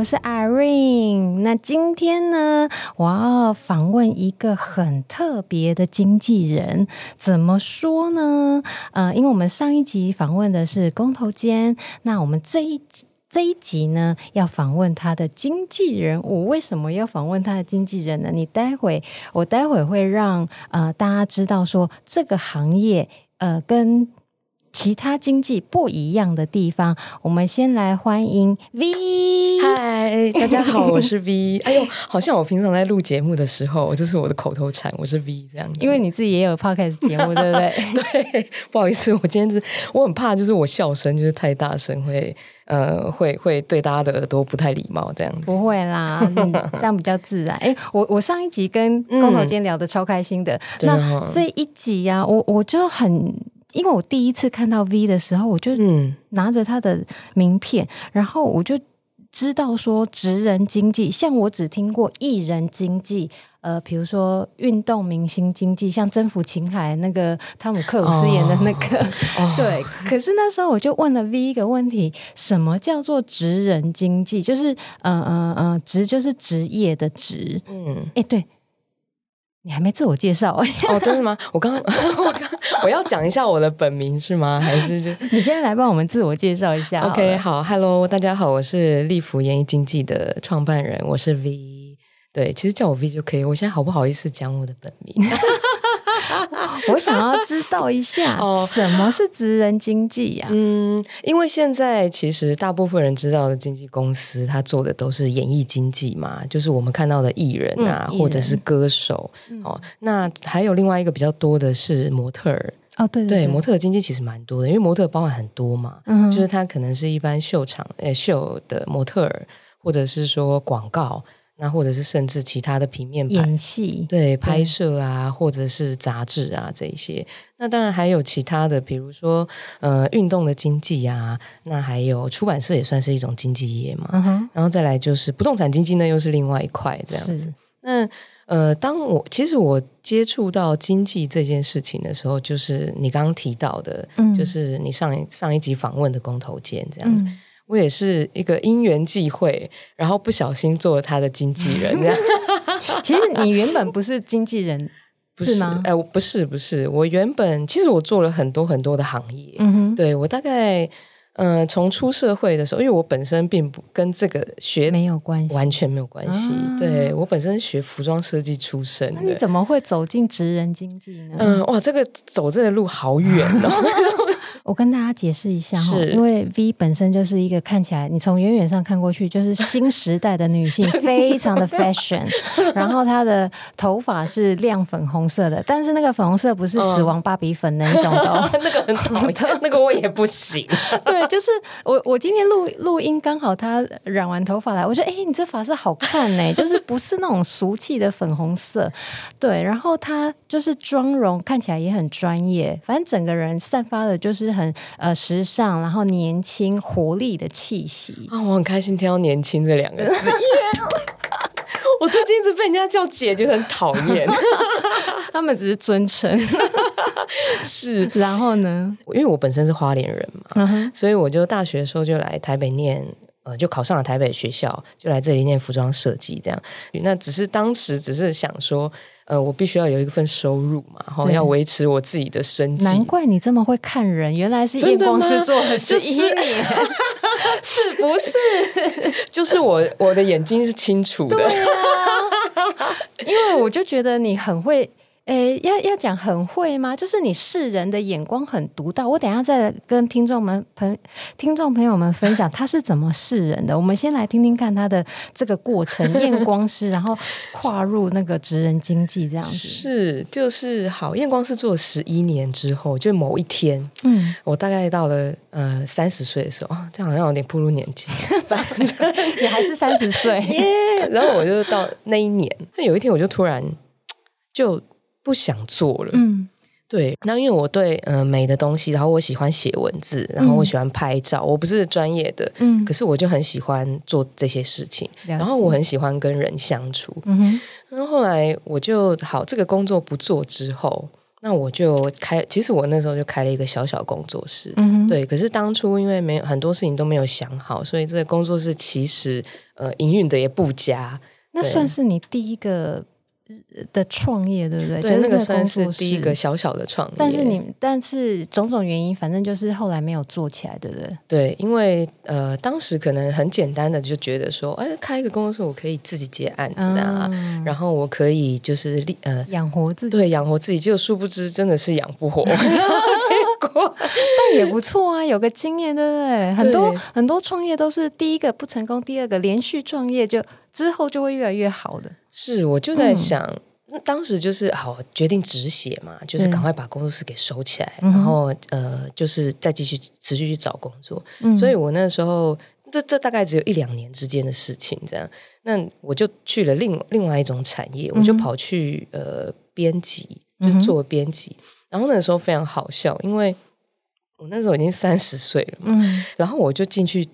我是 Irene。那今天呢，我要访问一个很特别的经纪人。怎么说呢？呃，因为我们上一集访问的是工头坚，那我们这一这一集呢，要访问他的经纪人。我为什么要访问他的经纪人呢？你待会，我待会会让呃大家知道说这个行业呃跟。其他经济不一样的地方，我们先来欢迎 V。嗨，大家好，我是 V。哎呦，好像我平常在录节目的时候，这是我的口头禅，我是 V 这样子。因为你自己也有 podcast 节目，对不对？对，不好意思，我今天是我很怕，就是我笑声就是太大声，会呃会会对大家的耳朵不太礼貌这样子。不会啦，嗯、这样比较自然。哎，我我上一集跟工头坚聊得超开心的，嗯、那这一集呀、啊，我我就很。因为我第一次看到 V 的时候，我就拿着他的名片，嗯、然后我就知道说职人经济，像我只听过艺人经济，呃，比如说运动明星经济，像征服情海那个汤姆克鲁斯演的那个，哦、对。可是那时候我就问了 V 一个问题：什么叫做职人经济？就是呃呃呃，职就是职业的职，嗯，哎，对。你还没自我介绍哦？真的吗？我刚刚 我刚我要讲一下我的本名是吗？还是就 你先来帮我们自我介绍一下？OK，好，Hello，大家好，我是立福演艺经纪的创办人，我是 V。对，其实叫我 V 就可以。我现在好不好意思讲我的本名？我想要知道一下，什么是职人经纪呀？嗯，因为现在其实大部分人知道的经纪公司，他做的都是演艺经纪嘛，就是我们看到的艺人啊，嗯、或者是歌手。嗯、哦，那还有另外一个比较多的是模特儿。哦，对对，模特儿经纪其实蛮多的，因为模特儿包含很多嘛，嗯、就是他可能是一般秀场诶秀的模特儿，或者是说广告。那或者是甚至其他的平面演戏，对拍摄啊，或者是杂志啊这一些。那当然还有其他的，比如说呃运动的经济啊，那还有出版社也算是一种经济业嘛。嗯、然后再来就是不动产经济呢，又是另外一块这样子。那呃，当我其实我接触到经济这件事情的时候，就是你刚刚提到的，嗯、就是你上一上一集访问的公投间这样子。嗯我也是一个因缘际会，然后不小心做了他的经纪人。这样，其实你原本不是经纪人，不是吗？哎，不是，不是。我原本其实我做了很多很多的行业。嗯哼，对，我大概呃，从出社会的时候，因为我本身并不跟这个学没有关系，完全没有关系。啊、对，我本身学服装设计出身，那你怎么会走进职人经济呢？嗯，哇，这个走这个路好远哦。我跟大家解释一下哈，因为 V 本身就是一个看起来，你从远远上看过去就是新时代的女性，非常的 fashion。然后她的头发是亮粉红色的，但是那个粉红色不是死亡芭比粉那一种的，那个很讨厌，那个我也不行。对，就是我我今天录录音刚好他染完头发来，我觉得哎，你这发色好看呢，就是不是那种俗气的粉红色。对，然后他就是妆容看起来也很专业，反正整个人散发的就是。很呃时尚，然后年轻活力的气息啊！我很开心听到“年轻”这两个字。我最近一直被人家叫姐，就很讨厌。他们只是尊称。是，然后呢？因为我本身是花莲人嘛，所以我就大学的时候就来台北念，呃，就考上了台北学校，就来这里念服装设计。这样，那只是当时只是想说。呃，我必须要有一份收入嘛，然后要维持我自己的生计。难怪你这么会看人，原来是验光师做的，是一年，是不是？就是我我的眼睛是清楚的，因为我就觉得你很会。诶，要要讲很会吗？就是你世人的眼光很独到。我等一下再跟听众们朋听众朋友们分享他是怎么世人的。我们先来听听看他的这个过程，验光师，然后跨入那个职人经济这样子。是，就是好。验光师做了十一年之后，就某一天，嗯，我大概到了呃三十岁的时候，这样好像有点步入年纪，反正 你还是三十岁耶。Yeah, 然后我就到那一年，那有一天我就突然就。不想做了，嗯，对。那因为我对呃美的东西，然后我喜欢写文字，然后我喜欢拍照。嗯、我不是专业的，嗯，可是我就很喜欢做这些事情。然后我很喜欢跟人相处，嗯哼。然后后来我就好，这个工作不做之后，那我就开，其实我那时候就开了一个小小工作室，嗯哼，对。可是当初因为没有很多事情都没有想好，所以这个工作室其实呃营运的也不佳。那算是你第一个的创业，对不对？对，那个算是第一个小小的创业。但是你，但是种种原因，反正就是后来没有做起来，对不对？对，因为呃，当时可能很简单的就觉得说，哎，开一个工作室，我可以自己接案子啊，嗯、然后我可以就是呃养活自己，对，养活自己。结果殊不知，真的是养不活。结果，但也不错啊，有个经验，对不对？很多很多创业都是第一个不成功，第二个连续创业就之后就会越来越好的。是，我就在想，嗯、当时就是好决定止血嘛，就是赶快把工作室给收起来，嗯、然后呃，就是再继续持续去找工作。嗯、所以我那时候，这这大概只有一两年之间的事情，这样，那我就去了另另外一种产业，我就跑去呃编辑，就是做编辑。嗯、然后那时候非常好笑，因为我那时候已经三十岁了嘛，嗯、然后我就进去，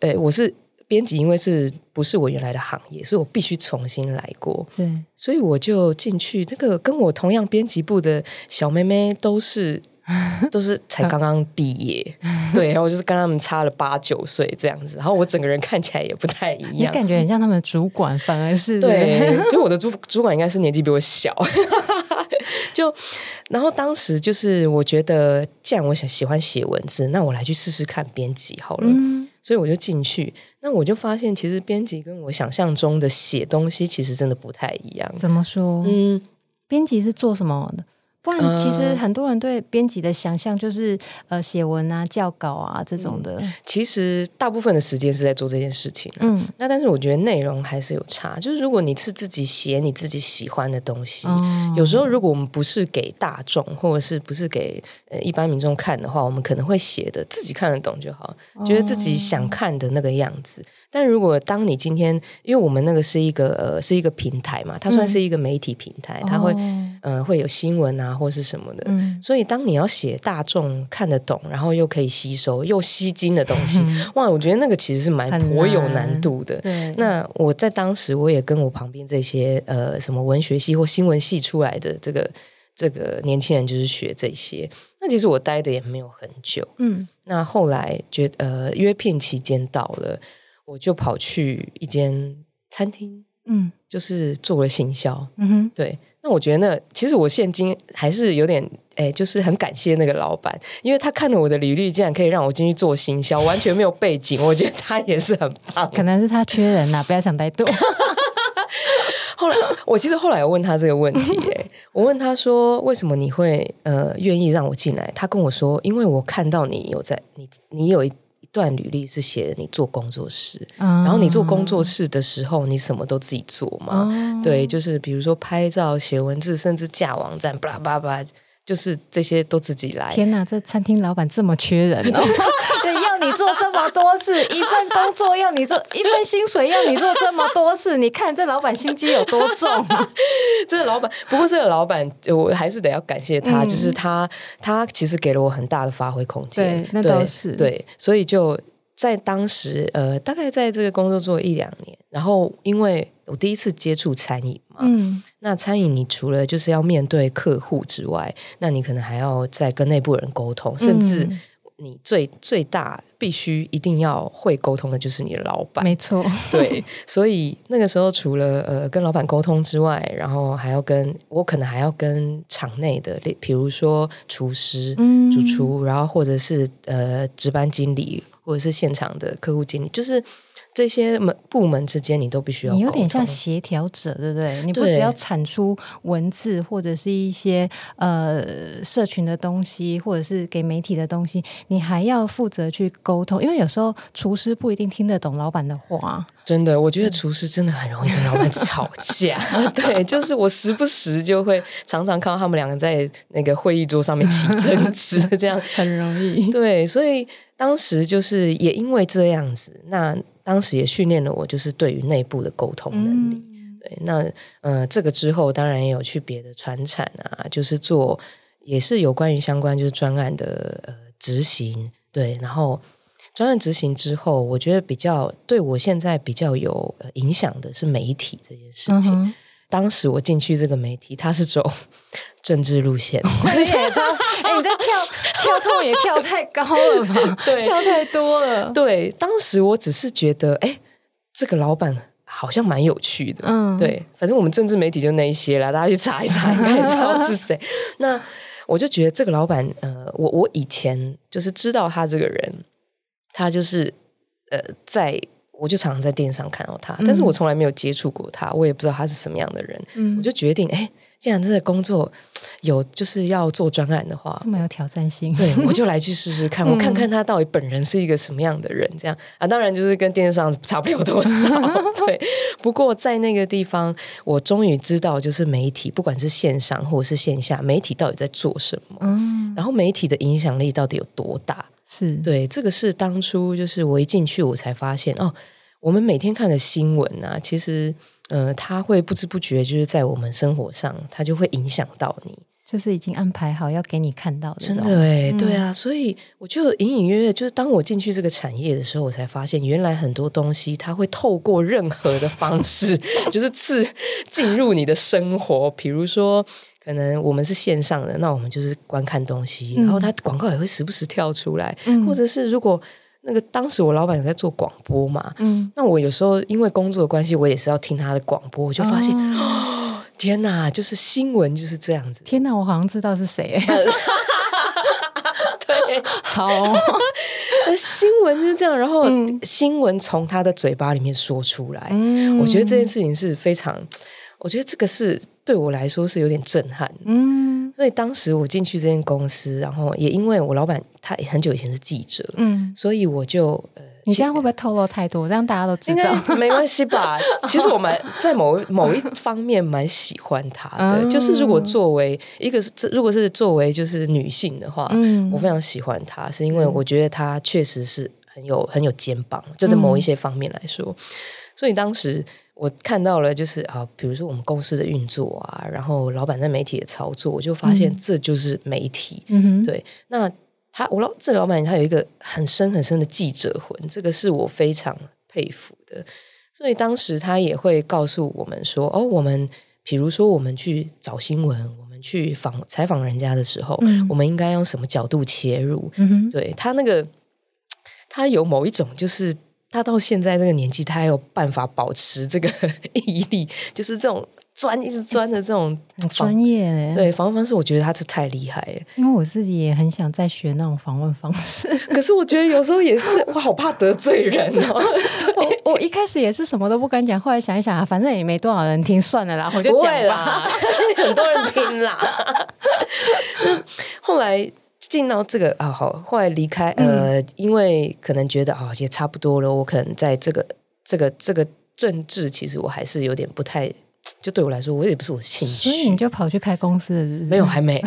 哎，我是。编辑因为是不是我原来的行业，所以我必须重新来过。对，所以我就进去。那个跟我同样编辑部的小妹妹都是 都是才刚刚毕业，对，然后我就是跟他们差了八九岁这样子。然后我整个人看起来也不太一样，你感觉很像他们的主管，反而是对。所以我的主主管应该是年纪比我小。就然后当时就是我觉得，既然我想喜欢写文字，那我来去试试看编辑好了。嗯，所以我就进去。那我就发现，其实编辑跟我想象中的写东西，其实真的不太一样。怎么说？嗯，编辑是做什么的？不然，其实很多人对编辑的想象就是呃写文啊、校稿啊这种的。嗯，其实大部分的时间是在做这件事情啊。嗯，那但是我觉得内容还是有差。就是如果你是自己写你自己喜欢的东西，哦，有时候如果我们不是给大众，或者是不是给呃一般民众看的话，我们可能会写的自己看得懂就好，觉得自己想看的那个样子。但如果当你今天，因为我们那个是一个呃是一个平台嘛，它算是一个媒体平台，嗯、它会呃会有新闻啊或是什么的，嗯、所以当你要写大众看得懂，然后又可以吸收又吸睛的东西，嗯、哇，我觉得那个其实是蛮颇有难度的。对，那我在当时我也跟我旁边这些呃什么文学系或新闻系出来的这个这个年轻人就是学这些，那其实我待的也没有很久，嗯，那后来觉呃约聘期间到了。我就跑去一间餐厅，嗯，就是做了行销，嗯哼，对。那我觉得那其实我现今还是有点，哎，就是很感谢那个老板，因为他看了我的履历，竟然可以让我进去做行销，完全没有背景，我觉得他也是很棒。可能是他缺人呐、啊，不要想太多。后来我其实后来有问他这个问题，哎，我问他说，为什么你会呃愿意让我进来？他跟我说，因为我看到你有在，你你有一。段履历是写你做工作室，嗯、然后你做工作室的时候，你什么都自己做嘛？嗯、对，就是比如说拍照、写文字，甚至架网站，巴拉巴拉，就是这些都自己来。天哪，这餐厅老板这么缺人哦！对，要你做这么多事，一份工作要你做一份薪水，要你做这么多事，你看这老板心机有多重啊？这个老板，不过这个老板，我还是得要感谢他，嗯、就是他，他其实给了我很大的发挥空间。对，那倒是对，对，所以就在当时，呃，大概在这个工作做一两年，然后因为我第一次接触餐饮嘛，嗯，那餐饮你除了就是要面对客户之外，那你可能还要再跟内部人沟通，甚至。嗯你最最大必须一定要会沟通的就是你的老板，没错，对，所以那个时候除了呃跟老板沟通之外，然后还要跟我可能还要跟场内的，比如说厨师、嗯、主厨，然后或者是呃值班经理，或者是现场的客户经理，就是。这些门部门之间，你都必须要。你有点像协调者，对不对？你不只要产出文字或者是一些呃社群的东西，或者是给媒体的东西，你还要负责去沟通。因为有时候厨师不一定听得懂老板的话。真的，我觉得厨师真的很容易跟老板吵架。对，就是我时不时就会常常看到他们两个在那个会议桌上面起争执，这样 很容易。对，所以当时就是也因为这样子，那。当时也训练了我，就是对于内部的沟通能力。嗯、对，那呃，这个之后当然也有去别的传产啊，就是做也是有关于相关就是专案的呃执行。对，然后专案执行之后，我觉得比较对我现在比较有影响的是媒体这件事情。当时我进去这个媒体，它是走政治路线。你也知道，哎，你在跳跳痛也跳太高了吧？对，跳太多了。对，当时我只是觉得，哎，这个老板好像蛮有趣的。嗯，对，反正我们政治媒体就那一些啦，大家去查一查，应该知道是谁。那我就觉得这个老板，呃，我我以前就是知道他这个人，他就是呃在。我就常常在电视上看到他，但是我从来没有接触过他，我也不知道他是什么样的人。嗯，我就决定，哎，既然这个工作有就是要做专案的话，这么有挑战性，对，我就 来去试试看，我看看他到底本人是一个什么样的人。这样啊，当然就是跟电视上差不了多少。对，不过在那个地方，我终于知道，就是媒体，不管是线上或者是线下，媒体到底在做什么，嗯，然后媒体的影响力到底有多大。是对，这个是当初就是我一进去，我才发现哦，我们每天看的新闻啊，其实呃，它会不知不觉就是在我们生活上，它就会影响到你，就是已经安排好要给你看到的。真的哎，嗯、对啊，所以我就隐隐约约，就是当我进去这个产业的时候，我才发现原来很多东西它会透过任何的方式，就是刺进入你的生活，比如说。可能我们是线上的，那我们就是观看东西，嗯、然后它广告也会时不时跳出来，嗯、或者是如果那个当时我老板有在做广播嘛，嗯，那我有时候因为工作的关系，我也是要听他的广播，我就发现，哦。哦、天哪，就是新闻就是这样子，天哪，我好像知道是谁，对，好，新闻就是这样，然后、嗯、新闻从他的嘴巴里面说出来，嗯、我觉得这件事情是非常，我觉得这个是。对我来说是有点震撼，嗯，所以当时我进去这间公司，然后也因为我老板他很久以前是记者，嗯，所以我就呃，你这样会不会透露太多？让大家都知道，没关系吧？其实我蛮在某某一方面蛮喜欢他的，嗯、就是如果作为一个是如果是作为就是女性的话，嗯，我非常喜欢他，是因为我觉得他确实是很有很有肩膀，就在某一些方面来说，嗯、所以当时。我看到了，就是啊，比如说我们公司的运作啊，然后老板在媒体的操作，我就发现这就是媒体。嗯哼，对。那他，我老这老板他有一个很深很深的记者魂，这个是我非常佩服的。所以当时他也会告诉我们说，哦，我们比如说我们去找新闻，我们去访采访人家的时候，嗯、我们应该用什么角度切入？嗯哼，对，他那个，他有某一种就是。他到现在这个年纪，他还有办法保持这个 毅力，就是这种钻一直钻的这种很专业诶。对，访问方式，我觉得他是太厉害了。因为我自己也很想再学那种访问方式，可是我觉得有时候也是，我好怕得罪人哦。我我一开始也是什么都不敢讲，后来想一想啊，反正也没多少人听，算了啦，我就讲吧。很多人听啦。后来。进到这个啊，好，后来离开，呃，嗯、因为可能觉得啊，也差不多了。我可能在这个、这个、这个政治，其实我还是有点不太，就对我来说，我也不是我的兴趣。所以你就跑去开公司了是不是？没有，还没。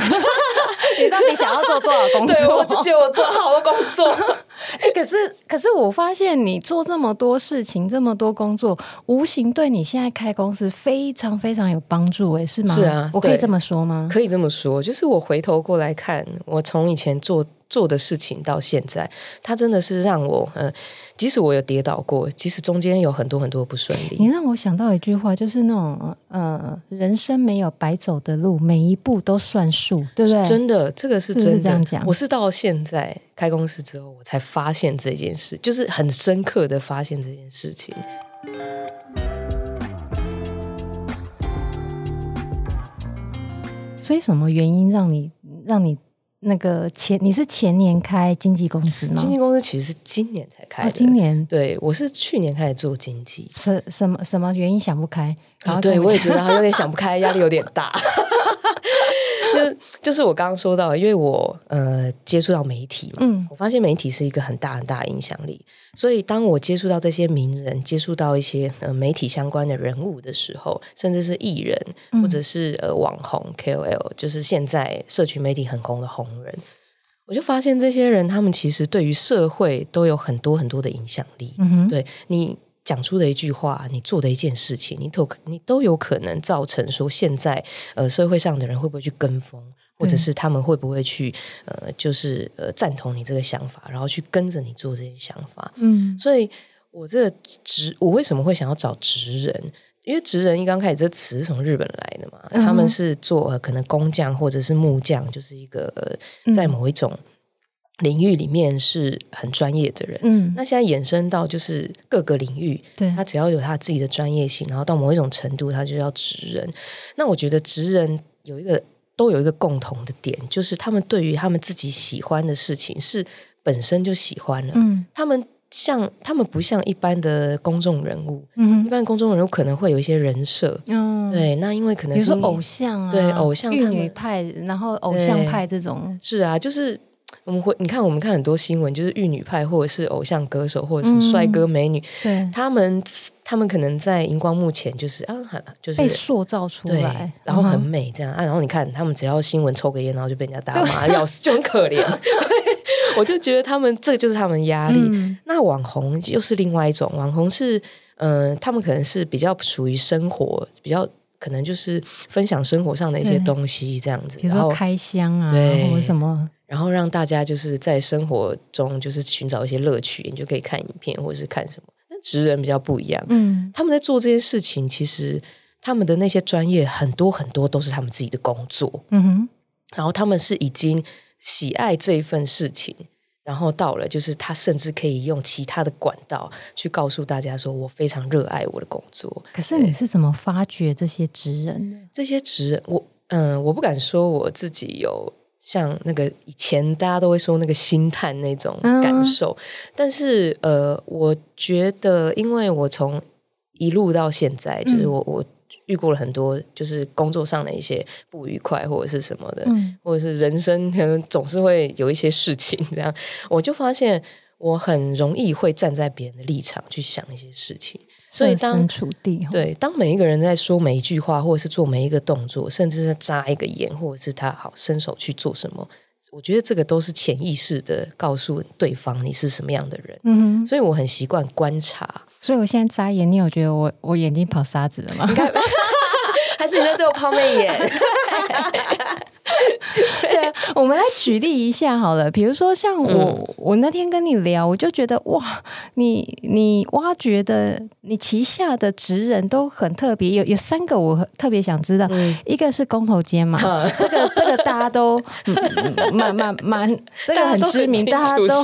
你到底想要做多少工作？对，我就觉得我做好多工作。哎、欸，可是可是我发现你做这么多事情，这么多工作，无形对你现在开公司非常非常有帮助，哎，是吗？是啊，我可以这么说吗？可以这么说，就是我回头过来看，我从以前做。做的事情到现在，它真的是让我，嗯、呃，即使我有跌倒过，即使中间有很多很多不顺利，你让我想到一句话，就是那种，呃，人生没有白走的路，每一步都算数，对不对？真的，这个是真的。是是这样讲，我是到现在开公司之后，我才发现这件事，就是很深刻的发现这件事情。所以，什么原因让你让你？那个前你是前年开经纪公司吗？经纪公司其实是今年才开的。哦，今年对，我是去年开始做经纪。什什么什么原因想不开？啊，对我也觉得有点想不开，压力有点大。就就是我刚刚说到，因为我呃接触到媒体嘛，嗯，我发现媒体是一个很大很大的影响力，所以当我接触到这些名人，接触到一些呃媒体相关的人物的时候，甚至是艺人或者是呃网红 KOL，就是现在社群媒体很红的红人，我就发现这些人他们其实对于社会都有很多很多的影响力。嗯哼，对你。讲出的一句话，你做的一件事情，你都你都有可能造成说现在呃社会上的人会不会去跟风，或者是他们会不会去呃就是呃赞同你这个想法，然后去跟着你做这些想法。嗯，所以我这个职我为什么会想要找职人？因为职人一刚开始这词是从日本来的嘛，嗯、他们是做可能工匠或者是木匠，就是一个在某一种领域里面是很专业的人。嗯，那现在衍生到就是各个领域，对，他只要有他自己的专业性，然后到某一种程度，他就要职人。那我觉得职人有一个都有一个共同的点，就是他们对于他们自己喜欢的事情是本身就喜欢了。嗯，他们。像他们不像一般的公众人物，嗯，一般公众人物可能会有一些人设，嗯，对，那因为可能是偶像啊，对，偶像、玉女派，然后偶像派这种，是啊，就是我们会你看，我们看很多新闻，就是玉女派或者是偶像歌手或者什么帅哥美女，对，他们他们可能在荧光幕前就是啊，就是被塑造出来，然后很美这样啊，然后你看他们只要新闻抽个烟，然后就被人家打骂，要死就很可怜。我就觉得他们这就是他们压力。嗯、那网红又是另外一种，网红是嗯、呃，他们可能是比较属于生活，比较可能就是分享生活上的一些东西这样子，比如说开箱啊，对，或者什么，然后让大家就是在生活中就是寻找一些乐趣，你就可以看影片或者是看什么。但职人比较不一样，嗯，他们在做这些事情，其实他们的那些专业很多很多都是他们自己的工作，嗯哼，然后他们是已经。喜爱这一份事情，然后到了，就是他甚至可以用其他的管道去告诉大家说：“我非常热爱我的工作。”可是你是怎么发掘这些职人呢？这些职人，我嗯、呃，我不敢说我自己有像那个以前大家都会说那个星探那种感受，嗯、但是呃，我觉得，因为我从一路到现在，就是我、嗯、我。遇过了很多，就是工作上的一些不愉快，或者是什么的，嗯、或者是人生可能总是会有一些事情这样。我就发现我很容易会站在别人的立场去想一些事情，所以当处地对当每一个人在说每一句话，或者是做每一个动作，甚至是眨一个眼，或者是他好伸手去做什么，我觉得这个都是潜意识的告诉对方你是什么样的人。嗯，所以我很习惯观察。所以我现在眨眼，你有觉得我我眼睛跑沙子了吗？还是你在对我抛媚眼？对，我们来举例一下好了。比如说，像我，嗯、我那天跟你聊，我就觉得哇，你你挖掘的，你旗下的职人都很特别。有有三个我特别想知道，嗯、一个是工头坚嘛，嗯、这个这个大家都 蛮蛮蛮，这个很知名，大家都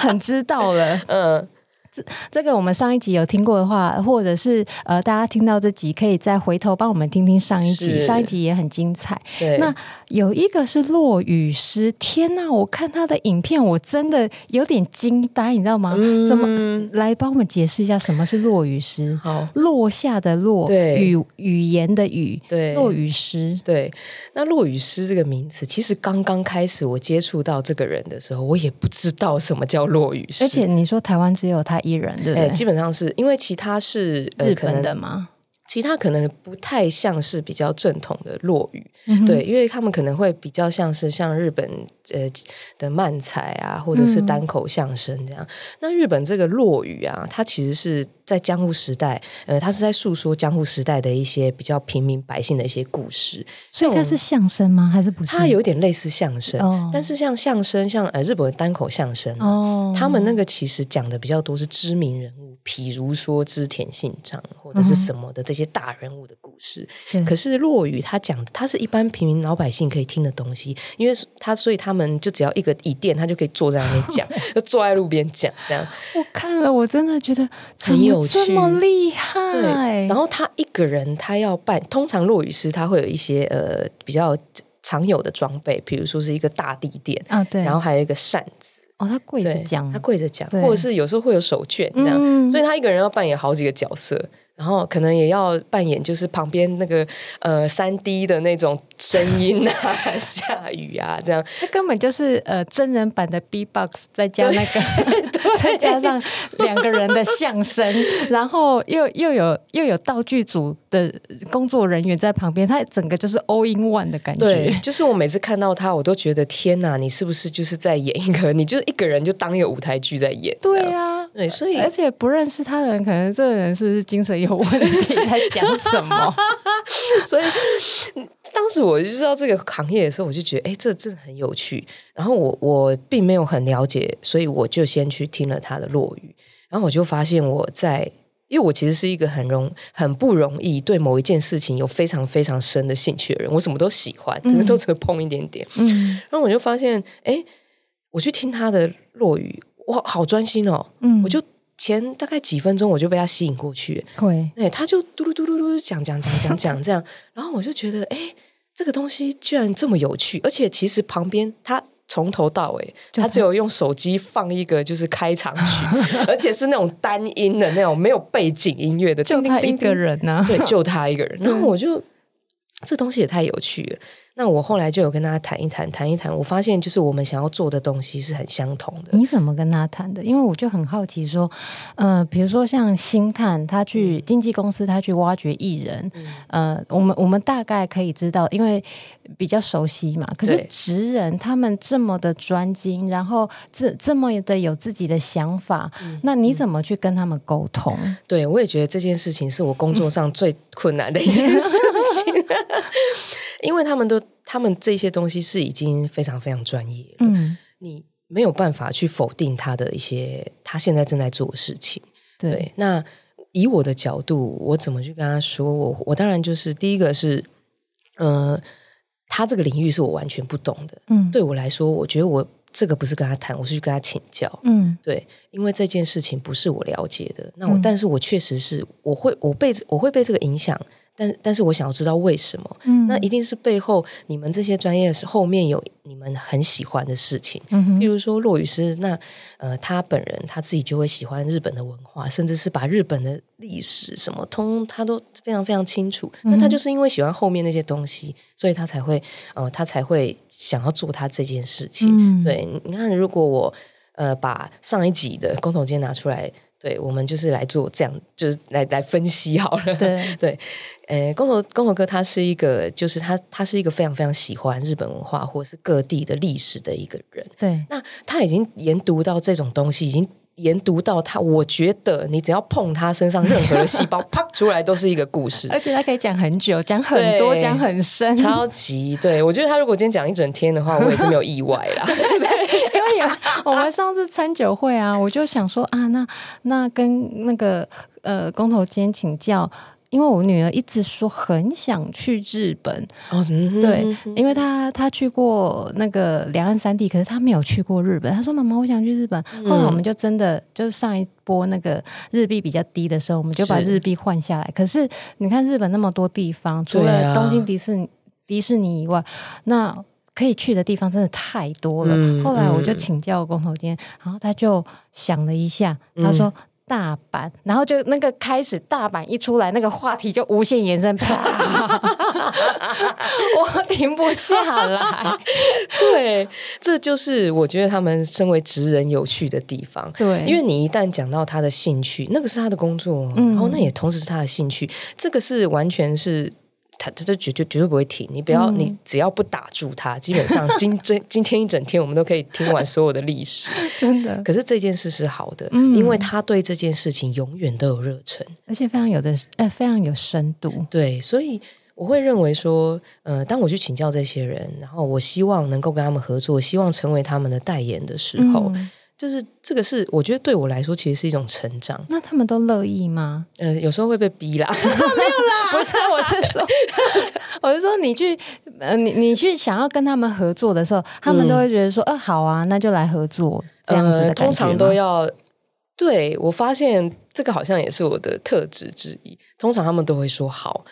很知道了。嗯。这这个我们上一集有听过的话，或者是呃，大家听到这集可以再回头帮我们听听上一集，上一集也很精彩。对，那有一个是落雨师，天呐！我看他的影片，我真的有点惊呆，你知道吗？嗯、怎么来帮我们解释一下什么是落雨师？好，落下的落，对，语语言的语，对，落雨师。对，那落雨师这个名词，其实刚刚开始我接触到这个人的时候，我也不知道什么叫落雨师。而且你说台湾只有他。艺人对不对？基本上是因为其他是日本的吗？其他可能不太像是比较正统的落语，嗯、对，因为他们可能会比较像是像日本呃的漫才啊，或者是单口相声这样。嗯、那日本这个落语啊，它其实是在江户时代，呃，它是在诉说江户时代的一些比较平民百姓的一些故事。所以它是相声吗？还是不是？它有点类似相声，哦、但是像相声，像呃日本的单口相声、啊，哦，他们那个其实讲的比较多是知名人物。譬如说织田信长或者是什么的这些大人物的故事，嗯、可是落语他讲的，他是一般平民老百姓可以听的东西，因为他所以他们就只要一个椅垫，他就可以坐在那边讲，就坐在路边讲这样。我看了，我真的觉得很有趣，这么厉害。对，然后他一个人他要扮，通常落雨师他会有一些呃比较常有的装备，比如说是一个大地垫啊，对，然后还有一个扇子。哦，他跪着讲，他跪着讲，或者是有时候会有手绢这样，嗯、所以他一个人要扮演好几个角色。然后可能也要扮演，就是旁边那个呃三 D 的那种声音啊，下雨啊，这样。他根本就是呃真人版的 B-box，再加那个，对 再加上两个人的相声，然后又又有又有道具组的工作人员在旁边，他整个就是 all in one 的感觉。对，就是我每次看到他，我都觉得天哪，你是不是就是在演一个？你就是一个人就当一个舞台剧在演。对啊，对，所以而且不认识他的人，可能这个人是不是精神？有问题 在讲什么？所以当时我就知道这个行业的时候，我就觉得，哎，这真的很有趣。然后我我并没有很了解，所以我就先去听了他的落语。然后我就发现，我在因为我其实是一个很容很不容易对某一件事情有非常非常深的兴趣的人，我什么都喜欢，可能都只会碰一点点。嗯，然后我就发现，哎，我去听他的落语，我，好专心哦。嗯，我就前大概几分钟，我就被他吸引过去。会，对，他就嘟噜嘟噜嘟讲讲讲讲讲这样，然后我就觉得，哎，这个东西居然这么有趣，而且其实旁边他。从头到尾，他只有用手机放一个就是开场曲，而且是那种单音的那种没有背景音乐的，就他一个人呢、啊，对，就他一个人。然后我就这东西也太有趣了。那我后来就有跟他谈一谈，谈一谈，我发现就是我们想要做的东西是很相同的。你怎么跟他谈的？因为我就很好奇，说，呃，比如说像星探，他去经纪公司，他去挖掘艺人，嗯、呃，我们我们大概可以知道，因为比较熟悉嘛。可是职人他们这么的专精，然后这这么的有自己的想法，嗯、那你怎么去跟他们沟通？对，我也觉得这件事情是我工作上最困难的一件事情。因为他们都，他们这些东西是已经非常非常专业了，嗯，你没有办法去否定他的一些他现在正在做的事情。对，对，那以我的角度，我怎么去跟他说？我我当然就是第一个是，呃，他这个领域是我完全不懂的，嗯，对我来说，我觉得我这个不是跟他谈，我是去跟他请教，嗯，对，因为这件事情不是我了解的，那我，嗯，但是我确实是我会我被我会被这个影响。但但是我想要知道为什么？嗯，那一定是背后你们这些专业是后面有你们很喜欢的事情。比如说骆雨诗，那呃，他本人他自己就会喜欢日本的文化，甚至是把日本的历史什么通他都非常非常清楚。那他就是因为喜欢后面那些东西，所以他才会呃，他才会想要做他这件事情。嗯，对，你看，如果我呃把上一集的工头间拿出来。对，我们就是来做这样，就是来来分析好了。对 对，诶，工头工头哥他是一个，就是他他是一个非常非常喜欢日本文化或者是各地的历史的一个人。对，那他已经研读到这种东西，已经研读到他，我觉得你只要碰他身上任何的细胞，啪出来都是一个故事，而且他可以讲很久，讲很多，讲很深，超级对。我觉得他如果今天讲一整天的话，我也是没有意外啦。我们上次餐酒会啊，我就想说啊，那那跟那个呃工头坚请教，因为我女儿一直说很想去日本，哦嗯、对，因为她她去过那个两岸三地，可是她没有去过日本。她说妈妈，我想去日本。后来我们就真的就是上一波那个日币比较低的时候，我们就把日币换下来。是可是你看日本那么多地方，除了东京迪士尼、啊、迪士尼以外，那可以去的地方真的太多了。嗯、后来我就请教工头坚，然后他就想了一下，嗯、他说大阪，然后就那个开始大阪一出来，那个话题就无限延伸，啪，我停不下来。对，这就是我觉得他们身为职人有趣的地方。对，因为你一旦讲到他的兴趣，那个是他的工作，嗯、然后那也同时是他的兴趣，这个是完全是。他他就绝绝绝对不会停，你不要，嗯、你只要不打住他，基本上今这今天一整天我们都可以听完所有的历史，真的。可是这件事是好的，嗯、因为他对这件事情永远都有热忱，而且非常有的，呃，非常有深度。对，所以我会认为说，呃，当我去请教这些人，然后我希望能够跟他们合作，希望成为他们的代言的时候。嗯就是这个是我觉得对我来说其实是一种成长。那他们都乐意吗？呃，有时候会被逼啦。没有啦，不是，我是说，我是说你去呃，你你去想要跟他们合作的时候，他们都会觉得说，呃，好啊，那就来合作这样子的感觉。通常都要对，我发现这个好像也是我的特质之一。通常他们都会说好。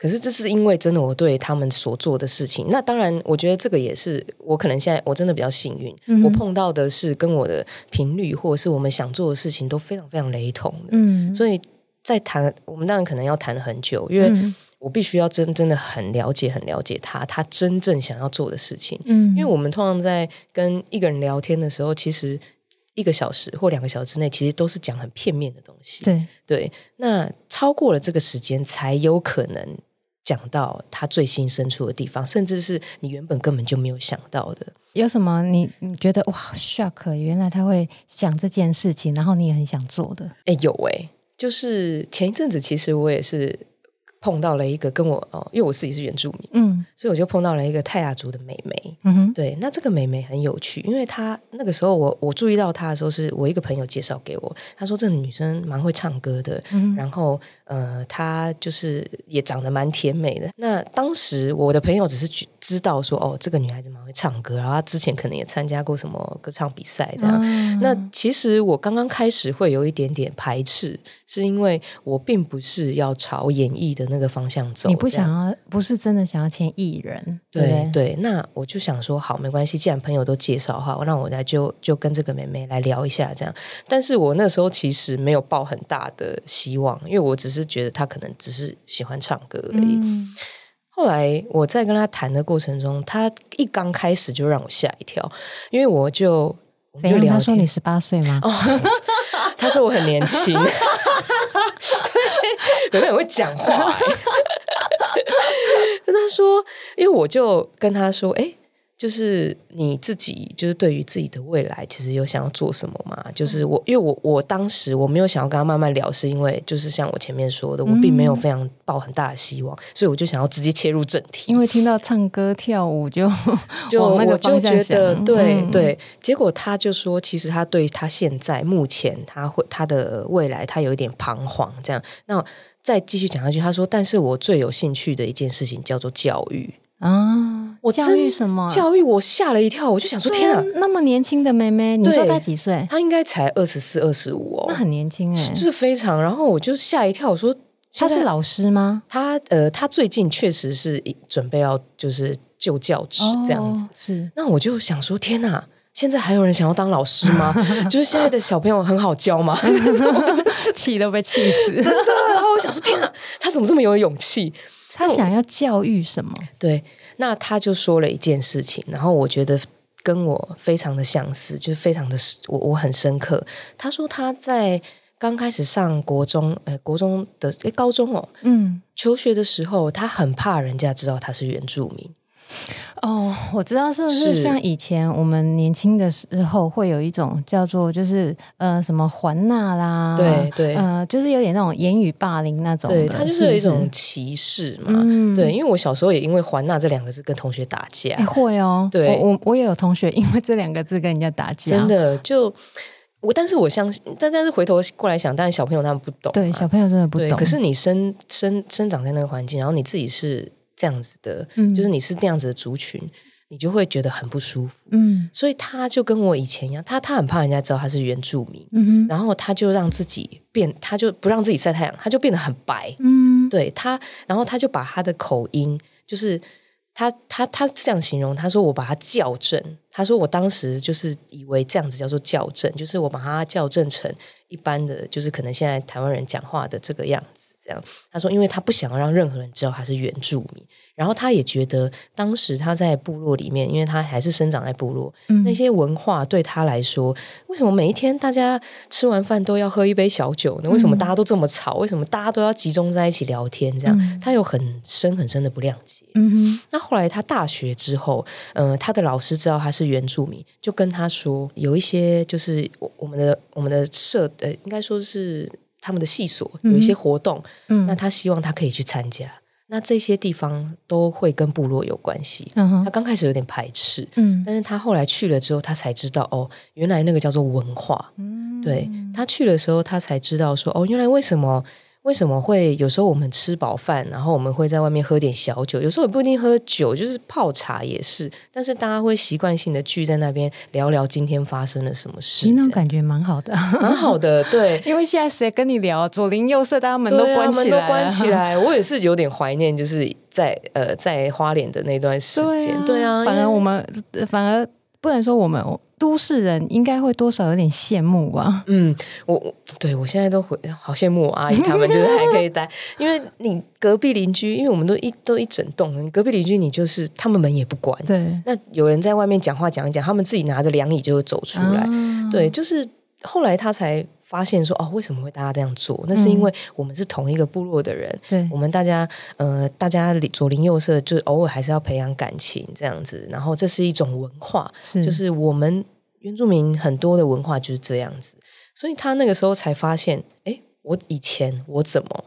可是这是因为真的我对他们所做的事情，那当然我觉得这个也是我可能现在我真的比较幸运，嗯、我碰到的是跟我的频率或者是我们想做的事情都非常非常雷同的，嗯，所以在谈我们当然可能要谈很久，因为我必须要真真的很了解很了解他他真正想要做的事情，嗯，因为我们通常在跟一个人聊天的时候，其实一个小时或两个小时之内，其实都是讲很片面的东西，对。对，那超过了这个时间才有可能。讲到他最新深处的地方，甚至是你原本根本就没有想到的。有什么你你觉得哇，shock，原来他会想这件事情，然后你也很想做的？哎，有哎，就是前一阵子，其实我也是碰到了一个跟我哦，因为我自己是原住民，嗯，所以我就碰到了一个泰雅族的美眉，嗯哼，对，那这个美眉很有趣，因为她那个时候我我注意到她的时候，是我一个朋友介绍给我，她说这个女生蛮会唱歌的，嗯，然后呃，她就是也长得蛮甜美的。那当时我的朋友只是知道说哦，这个女孩子蛮会唱歌，然后她之前可能也参加过什么歌唱比赛这样。嗯，那其实我刚刚开始会有一点点排斥，是因为我并不是要朝演艺的。那个方向走，你不想要，不是真的想要签艺人，对对，那我就想说，好，没关系，既然朋友都介绍的话，那我来就就跟这个妹妹来聊一下，这样。但是我那时候其实没有抱很大的希望，因为我只是觉得她可能只是喜欢唱歌而已。嗯、后来我在跟她谈的过程中，她一刚开始就让我吓一跳，因为我就怎样？她说你十八岁吗？哦，她说我很年轻。对，有人会讲话。跟他说，因为我就跟他说，哎。就是你自己，就是对于自己的未来，其实有想要做什么吗？就是我，因为我我当时我没有想要跟他慢慢聊，是因为就是像我前面说的，我并没有非常抱很大的希望，所以我就想要直接切入正题。因为听到唱歌跳舞就 就我就觉得对、嗯、对，结果他就说，其实他对他现在目前他会他的未来他有一点彷徨，这样。那再继续讲下去，他说，但是我最有兴趣的一件事情叫做教育。啊！我教育什么？教育我吓了一跳，我就想说：天啊，那么年轻的妹妹，你说她几岁？她应该才二十四、二十五哦，那很年轻哎，就是非常。然后我就吓一跳，我说：她是老师吗？她呃，她最近确实是准备要就是就教职这样子。是，那我就想说：天哪，现在还有人想要当老师吗？就是现在的小朋友很好教吗？气都被气死，真的。然后我想说：天哪，他怎么这么有勇气？他想要教育什么？对，那他就说了一件事情，然后我觉得跟我非常的相似，就是非常的我我很深刻。他说他在刚开始上国中，呃，国中的诶高中哦，嗯，求学的时候，他很怕人家知道他是原住民。哦，我知道是不是像以前我们年轻的时候会有一种叫做就是呃什么环纳啦，对对，呃就是有点那种言语霸凌那种，对，他就是有一种歧视嘛，嗯、对，因为我小时候也因为环纳这两个字跟同学打架，欸、会哦，对，我我我也有同学因为这两个字跟人家打架，真的就我，但是我相信，但但是回头过来想，但是小朋友他们不懂，对，小朋友真的不懂，可是你生生生长在那个环境，然后你自己是。这样子的，就是你是那样子的族群，嗯、你就会觉得很不舒服。嗯，所以他就跟我以前一样，他他很怕人家知道他是原住民，嗯，然后他就让自己变，他就不让自己晒太阳，他就变得很白。嗯，对他，然后他就把他的口音，就是他他他这样形容，他说我把他校正，他说我当时就是以为这样子叫做校正，就是我把他校正成一般的，就是可能现在台湾人讲话的这个样子。他说，因为他不想要让任何人知道他是原住民，然后他也觉得当时他在部落里面，因为他还是生长在部落，嗯、那些文化对他来说，为什么每一天大家吃完饭都要喝一杯小酒呢？为什么大家都这么吵？为什么大家都要集中在一起聊天？这样，嗯、他有很深很深的不谅解。嗯哼。那后来他大学之后，呃，他的老师知道他是原住民，就跟他说，有一些就是我我们的我们的社呃，应该说是。他们的系所有一些活动，嗯，那他希望他可以去参加。那这些地方都会跟部落有关系。嗯，他刚开始有点排斥，嗯，但是他后来去了之后，他才知道哦，原来那个叫做文化。嗯，对，他去的时候，他才知道说哦，原来为什么。为什么会有时候我们吃饱饭，然后我们会在外面喝点小酒？有时候也不一定喝酒，就是泡茶也是。但是大家会习惯性的聚在那边聊聊今天发生了什么事，那种感觉蛮好的，蛮好的。对，因为现在谁跟你聊？左邻右舍，大家门都关起来，啊、门都关起来。我也是有点怀念，就是在呃在花莲的那段时间。对啊，反而我们反而不能说我们。都市人应该会多少有点羡慕吧？嗯，我对我现在都会好羡慕我阿姨他们，就是还可以待，因为你隔壁邻居，因为我们都一都一整栋，你隔壁邻居你就是他们门也不关，对，那有人在外面讲话讲一讲，他们自己拿着凉椅就会走出来，啊、对，就是后来他才。发现说哦，为什么会大家这样做？那是因为我们是同一个部落的人，对、嗯，我们大家呃，大家左邻右舍，就偶尔还是要培养感情这样子。然后这是一种文化，是就是我们原住民很多的文化就是这样子。所以他那个时候才发现，哎，我以前我怎么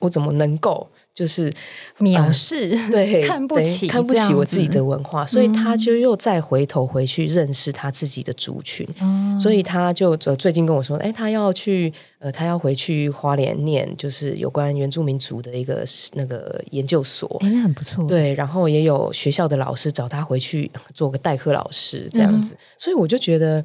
我怎么能够？就是藐视，呃、对，看不起，看不起我自己的文化，所以他就又再回头回去认识他自己的族群，嗯、所以他就最近跟我说，哎，他要去，呃，他要回去花莲念，就是有关原住民族的一个那个研究所，哎，那很不错，对，然后也有学校的老师找他回去做个代课老师这样子，嗯、所以我就觉得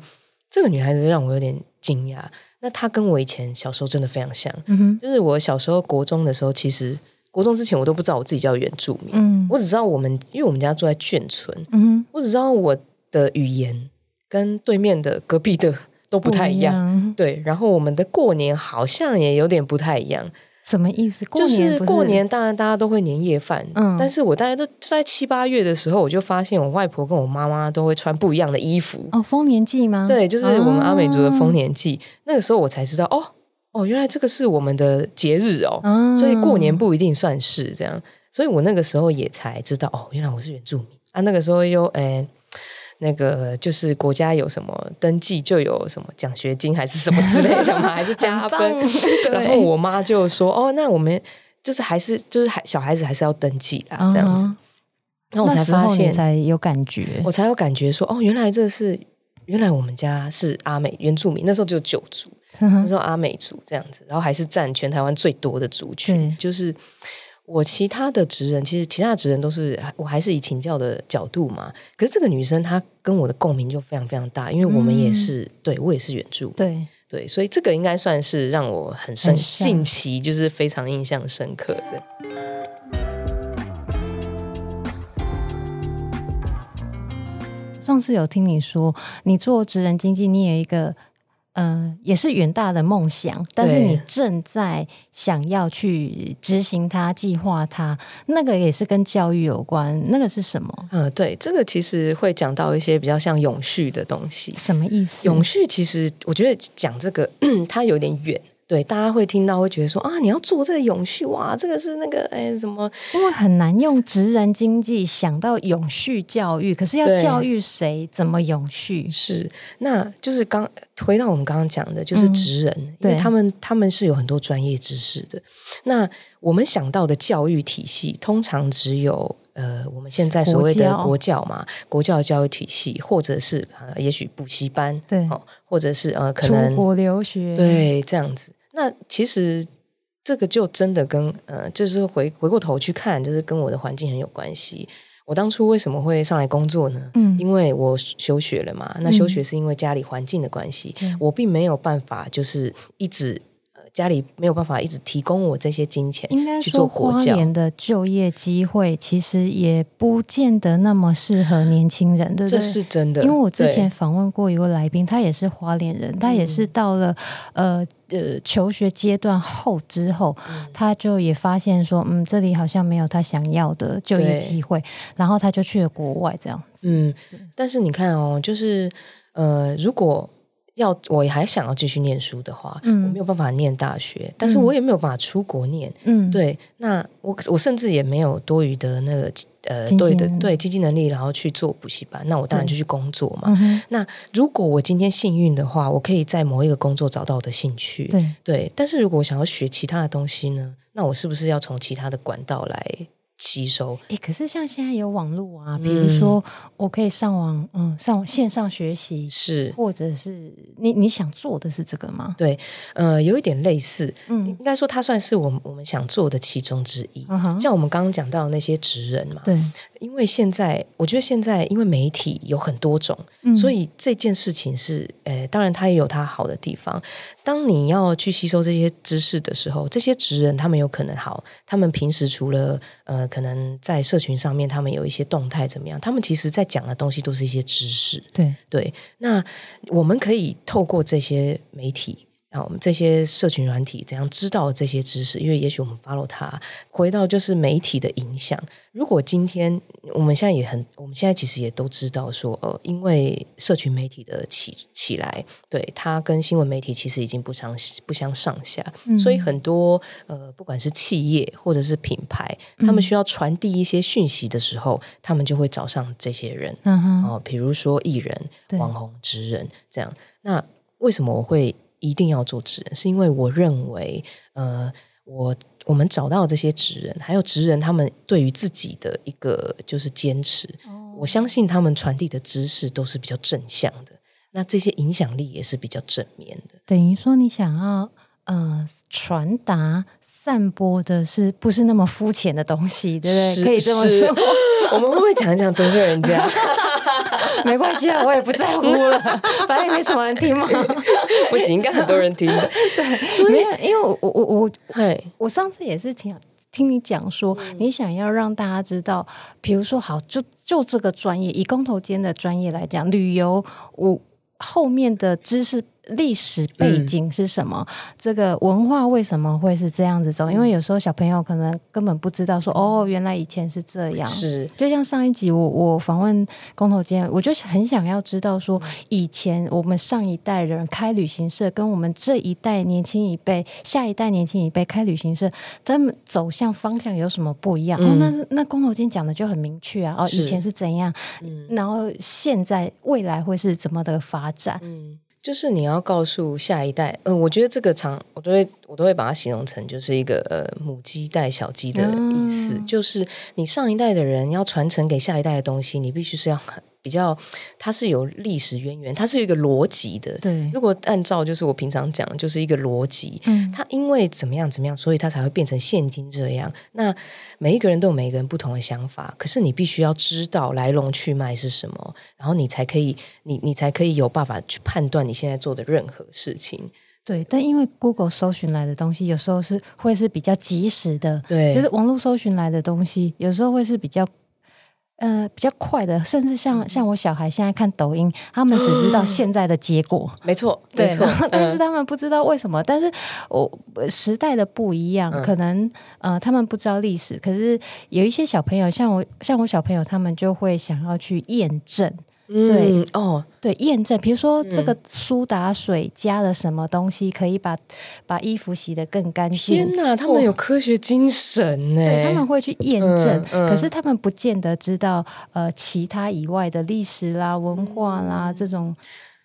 这个女孩子让我有点惊讶，那他跟我以前小时候真的非常像，嗯，就是我小时候国中的时候，其实。国中之前，我都不知道我自己叫原住民。嗯，我只知道我们，因为我们家住在眷村。嗯，我只知道我的语言跟对面的隔壁的都不太一样。一样对，然后我们的过年好像也有点不太一样。什么意思？过年就是过年，当然大家都会年夜饭。嗯，但是我大家都在七八月的时候，我就发现我外婆跟我妈妈都会穿不一样的衣服。哦，丰年祭吗？对，就是我们阿美族的丰年祭。哦，那个时候我才知道哦。哦，原来这个是我们的节日哦，嗯、所以过年不一定算是这样，所以我那个时候也才知道哦，原来我是原住民啊。那个时候又诶，那个就是国家有什么登记就有什么奖学金还是什么之类的嘛，还是加分。然后我妈就说：“哦，那我们就是还是就是还小孩子还是要登记啦，这样子。嗯”然后我才发现才有感觉，我才有感觉说：“哦，原来这是原来我们家是阿美原住民，那时候只有九族。”那时候阿美族这样子，然后还是占全台湾最多的族群。就是我其他的职人，其实其他的职人都是我还是以请教的角度嘛。可是这个女生她跟我的共鸣就非常非常大，因为我们也是，嗯、对我也是原住。对对，所以这个应该算是让我很深像近期就是非常印象深刻的。上次有听你说，你做职人经济，你有一个。嗯、呃，也是远大的梦想，但是你正在想要去执行它、计划它，那个也是跟教育有关。那个是什么？嗯、呃，对，这个其实会讲到一些比较像永续的东西。什么意思？永续其实我觉得讲这个 它有点远。对，大家会听到会觉得说啊，你要做这个永续哇，这个是那个哎什么？因为很难用职人经济想到永续教育，可是要教育谁怎么永续？是，那就是刚回到我们刚刚讲的，就是职人，嗯、因为他们他们是有很多专业知识的。那我们想到的教育体系，通常只有呃，我们现在所谓的国教嘛，国教教育体系，或者是呃，也许补习班，对，哦，或者是呃，可能出国留学，对，这样子。那其实这个就真的跟呃，就是回回过头去看，就是跟我的环境很有关系。我当初为什么会上来工作呢？嗯，因为我休学了嘛。那休学是因为家里环境的关系，嗯、我并没有办法，就是一直。家里没有办法一直提供我这些金钱，应该说花莲的就业机会其实也不见得那么适合年轻人，对不对？这是真的，因为我之前访问过一位来宾，他也是花莲人，他也是到了呃呃求学阶段后之后，他就也发现说，嗯，这里好像没有他想要的就业机会，然后他就去了国外这样子。嗯，但是你看哦，就是呃，如果。要我还想要继续念书的话，嗯，我没有办法念大学，但是我也没有办法出国念，嗯，对，那我我甚至也没有多余的那个呃，对的对经济能力，然后去做补习班，那我当然就去工作嘛。嗯、那如果我今天幸运的话，我可以在某一个工作找到我的兴趣，对对，但是如果我想要学其他的东西呢，那我是不是要从其他的管道来？吸收诶，可是像现在有网络啊，比如说我可以上网，嗯，上线上学习是，或者是你你想做的是这个吗？对，呃，有一点类似，嗯，应该说它算是我们我们想做的其中之一。嗯、哼像我们刚刚讲到的那些职人嘛，对，因为现在我觉得现在因为媒体有很多种，嗯、所以这件事情是，呃，当然它也有它好的地方。当你要去吸收这些知识的时候，这些职人他们有可能好，他们平时除了呃，可能在社群上面他们有一些动态怎么样，他们其实在讲的东西都是一些知识。对对，那我们可以透过这些媒体。啊，我们这些社群软体怎样知道这些知识？因为也许我们 follow 它，回到就是媒体的影响。如果今天我们现在也很，我们现在其实也都知道说，呃，因为社群媒体的起起来，对它跟新闻媒体其实已经不相不相上下，嗯、所以很多呃，不管是企业或者是品牌，他们需要传递一些讯息的时候，嗯、他们就会找上这些人，嗯哼，哦，比如说艺人、网红、职人这样。那为什么我会？一定要做职人，是因为我认为，呃，我我们找到这些职人，还有职人他们对于自己的一个就是坚持，哦、我相信他们传递的知识都是比较正向的，那这些影响力也是比较正面的。等于说，你想要呃传达、散播的是不是那么肤浅的东西，对不对？可以这么说。我们会不会讲一讲得罪人家？没关系啊，我也不在乎了，反正也没什么人听嘛。不行，应该很多人听的。对，没有，因为我我我我，我上次也是听听你讲说，嗯、你想要让大家知道，比如说好，就就这个专业，以工头间的专业来讲，旅游，我后面的知识。历史背景是什么？嗯、这个文化为什么会是这样子走？因为有时候小朋友可能根本不知道说，说哦，原来以前是这样。是，就像上一集我我访问工头坚，我就很想要知道说，以前我们上一代人开旅行社，跟我们这一代年轻一辈、下一代年轻一辈开旅行社，他们走向方向有什么不一样？嗯、哦，那那工头坚讲的就很明确啊。哦，以前是怎样，嗯、然后现在未来会是怎么的发展？嗯。就是你要告诉下一代，呃，我觉得这个常我都会我都会把它形容成就是一个呃母鸡带小鸡的意思，嗯、就是你上一代的人要传承给下一代的东西，你必须是要很。比较，它是有历史渊源，它是有一个逻辑的。对，如果按照就是我平常讲的，就是一个逻辑。嗯，它因为怎么样怎么样，所以它才会变成现今这样。那每一个人都有每一个人不同的想法，可是你必须要知道来龙去脉是什么，然后你才可以，你你才可以有办法去判断你现在做的任何事情。对，但因为 Google 搜寻来的东西，有时候是会是比较及时的。对，就是网络搜寻来的东西，有时候会是比较。呃，比较快的，甚至像像我小孩现在看抖音，他们只知道现在的结果，没错，对，没错，但是他们不知道为什么。但是我时代的不一样，可能呃，他们不知道历史，可是有一些小朋友，像我像我小朋友，他们就会想要去验证。对、嗯、哦，对，验证，比如说这个苏打水加了什么东西，可以把把衣服洗得更干净。天哪，他们有科学精神呢！对，他们会去验证，嗯嗯、可是他们不见得知道呃其他以外的历史啦、文化啦、嗯、这种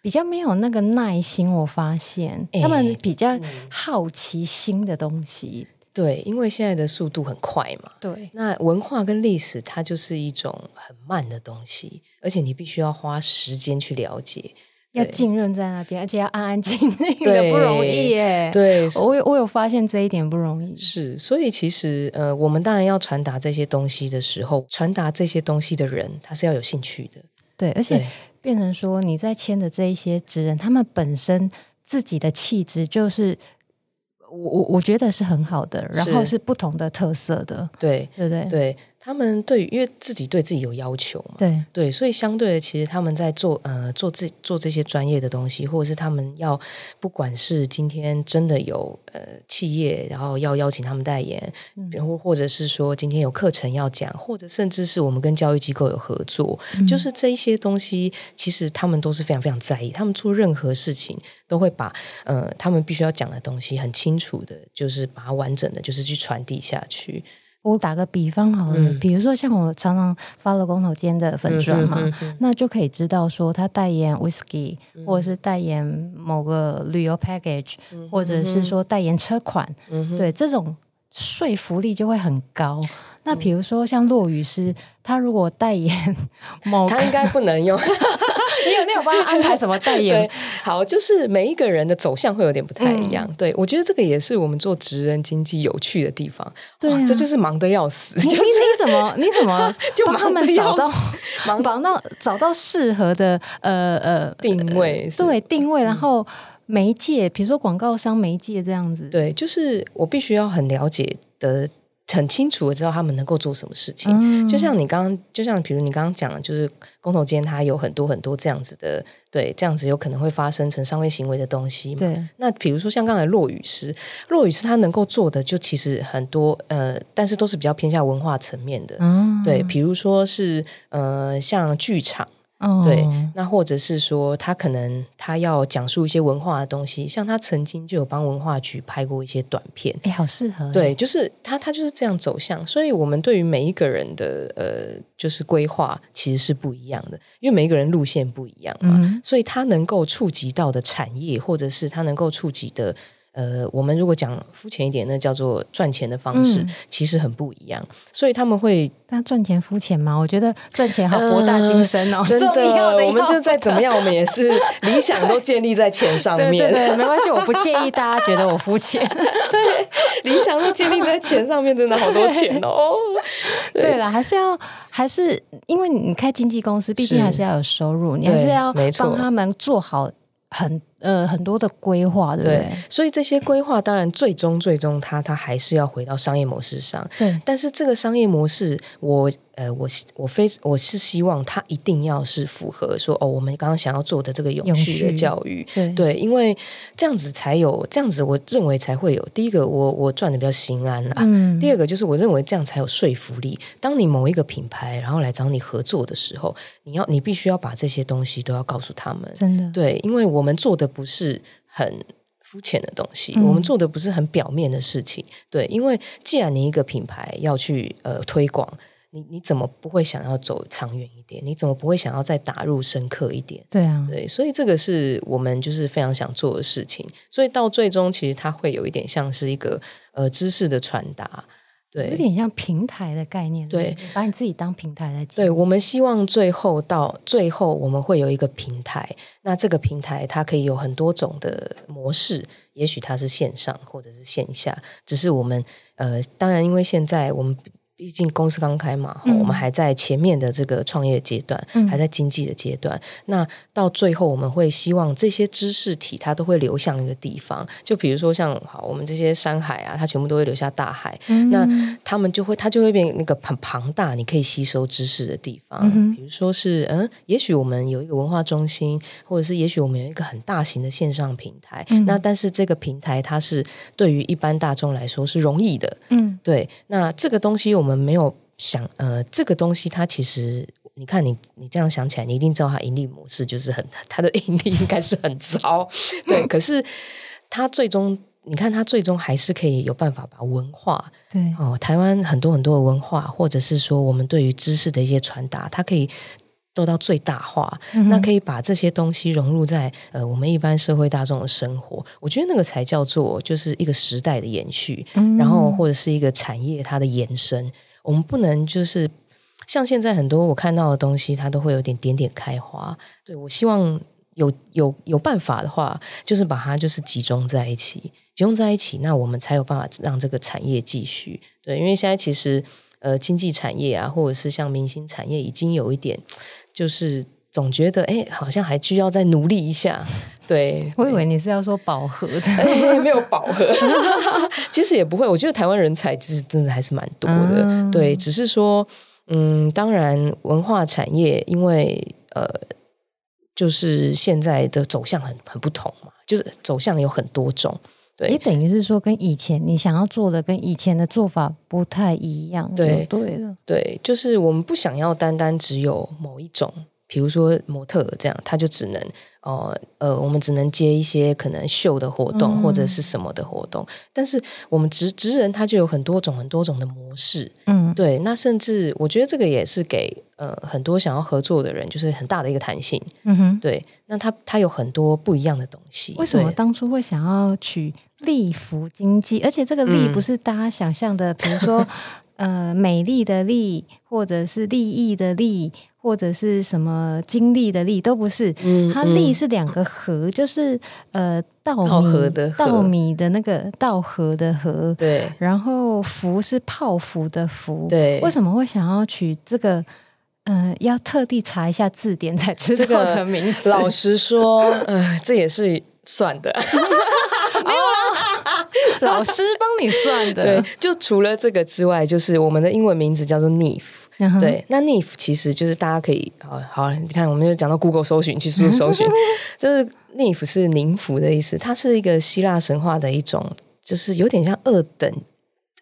比较没有那个耐心。我发现、欸、他们比较好奇新的东西。对，因为现在的速度很快嘛。对，那文化跟历史它就是一种很慢的东西，而且你必须要花时间去了解，要浸润在那边，而且要安安静静的，不容易耶。对，我有我有发现这一点不容易。是，所以其实呃，我们当然要传达这些东西的时候，传达这些东西的人他是要有兴趣的。对，而且变成说你在签的这一些职人，他们本身自己的气质就是。我我我觉得是很好的，然后是。不同的特色的，对对对？对。他们对于因为自己对自己有要求嘛，对对，所以相对的，其实他们在做呃做这做这些专业的东西，或者是他们要不管是今天真的有呃企业，然后要邀请他们代言，然后、嗯、或者是说今天有课程要讲，或者甚至是我们跟教育机构有合作，嗯、就是这一些东西，其实他们都是非常非常在意。他们做任何事情都会把呃他们必须要讲的东西很清楚的，就是把它完整的就是去传递下去。我打个比方好了，嗯、比如说像我常常发了工头坚的粉砖嘛，那就可以知道说他代言 whisky，、嗯、或者是代言某个旅游 package，、或者是说代言车款，对，这种说服力就会很高。那比如说像落雨师，他如果代言 某个，他应该不能用。你有没有帮他安排什么代言？好，就是每一个人的走向会有点不太一样。嗯、对，我觉得这个也是我们做职人经济有趣的地方。对、啊，这就是忙得要死。你、就是、你怎么你怎么就帮他们找到 忙帮到找到适合的呃呃定位？对，定位，然后媒介，比如说广告商媒介这样子。对，就是我必须要很了解的。很清楚的知道他们能够做什么事情，嗯、就像你刚刚，就像比如你刚刚讲的，就是工头坚他有很多很多这样子的，对，这样子有可能会发生成商业行为的东西嘛。对，那比如说像刚才落雨师，落雨师他能够做的就其实很多，呃，但是都是比较偏向文化层面的，嗯、对，比如说是呃，像剧场。Oh. 对，那或者是说，他可能他要讲述一些文化的东西，像他曾经就有帮文化局拍过一些短片，哎，好适合。对，就是他，他就是这样走向。所以，我们对于每一个人的呃，就是规划其实是不一样的，因为每一个人路线不一样嘛，mm hmm. 所以他能够触及到的产业，或者是他能够触及的。呃，我们如果讲肤浅一点，那叫做赚钱的方式，嗯、其实很不一样。所以他们会，那赚钱肤浅吗？我觉得赚钱好博大精深哦，呃、真的。的我们就再怎么样，我们也是 理想都建立在钱上面。对，对，对，没关系，我不介意大家觉得我肤浅。对，理想都建立在钱上面，真的好多钱哦。对了，还是要还是因为你开经纪公司，毕竟还是要有收入，你还是要帮他们做好很。呃，很多的规划，对不对？对，所以这些规划当然最终最终，它它还是要回到商业模式上。对，但是这个商业模式，我呃，我我非我是希望它一定要是符合说哦，我们刚刚想要做的这个永续的教育。对对，因为这样子才有这样子，我认为才会有第一个，我我赚的比较心安啦。嗯。第二个就是我认为这样才有说服力。当你某一个品牌然后来找你合作的时候，你要你必须要把这些东西都要告诉他们。真的。对，因为我们做的。不是很肤浅的东西，嗯、我们做的不是很表面的事情。对，因为既然你一个品牌要去呃推广，你你怎么不会想要走长远一点？你怎么不会想要再打入深刻一点？对啊，对，所以这个是我们就是非常想做的事情。所以到最终，其实它会有一点像是一个呃知识的传达。对，有点像平台的概念，对，把你自己当平台来讲。对，我们希望最后到最后，我们会有一个平台。那这个平台它可以有很多种的模式，也许它是线上或者是线下，只是我们呃，当然因为现在我们。毕竟公司刚开嘛，嗯、我们还在前面的这个创业阶段，嗯、还在经济的阶段。那到最后，我们会希望这些知识体它都会流向一个地方。就比如说像好，我们这些山海啊，它全部都会流下大海。嗯、那他们就会，它就会变那个很庞大，你可以吸收知识的地方。嗯、比如说是嗯，也许我们有一个文化中心，或者是也许我们有一个很大型的线上平台。嗯、那但是这个平台它是对于一般大众来说是容易的。嗯，对。那这个东西我们。我们没有想，呃，这个东西它其实，你看你你这样想起来，你一定知道它盈利模式就是很，它的盈利应该是很糟，对。可是它最终，你看它最终还是可以有办法把文化，对哦，台湾很多很多的文化，或者是说我们对于知识的一些传达，它可以。做到最大化，嗯、那可以把这些东西融入在呃我们一般社会大众的生活。我觉得那个才叫做就是一个时代的延续，嗯、然后或者是一个产业它的延伸。我们不能就是像现在很多我看到的东西，它都会有点点点开花。对，我希望有有有办法的话，就是把它就是集中在一起，集中在一起，那我们才有办法让这个产业继续。对，因为现在其实呃经济产业啊，或者是像明星产业，已经有一点。就是总觉得哎，好像还需要再努力一下。对，我以为你是要说饱和的，没有饱和。其实也不会，我觉得台湾人才其实真的还是蛮多的。嗯、对，只是说，嗯，当然文化产业因为呃，就是现在的走向很很不同嘛，就是走向有很多种。也等于是说，跟以前你想要做的，跟以前的做法不太一样。对，对的，对，就是我们不想要单单只有某一种，比如说模特这样，他就只能。哦，呃，我们只能接一些可能秀的活动、嗯、或者是什么的活动，但是我们职职人他就有很多种很多种的模式，嗯，对，那甚至我觉得这个也是给呃很多想要合作的人就是很大的一个弹性，嗯哼，对，那他他有很多不一样的东西。为什么当初会想要取利福经济？而且这个“利”不是大家想象的，嗯、比如说 呃美丽的“丽”或者是利益的“利”。或者是什么经历的历都不是，嗯、它历是两个禾，就是呃稻米的稻米的那个稻禾的禾，对。然后福是泡芙的福，对。为什么会想要取这个？嗯、呃，要特地查一下字典才知道的名字。老实说，嗯、呃，这也是算的，没有啦，老师帮你算的。对，就除了这个之外，就是我们的英文名字叫做对，那 NIF 其实就是大家可以好好，你看，我们就讲到 Google 搜寻，去搜搜寻，就是 NIF 是宁芙的意思，它是一个希腊神话的一种，就是有点像二等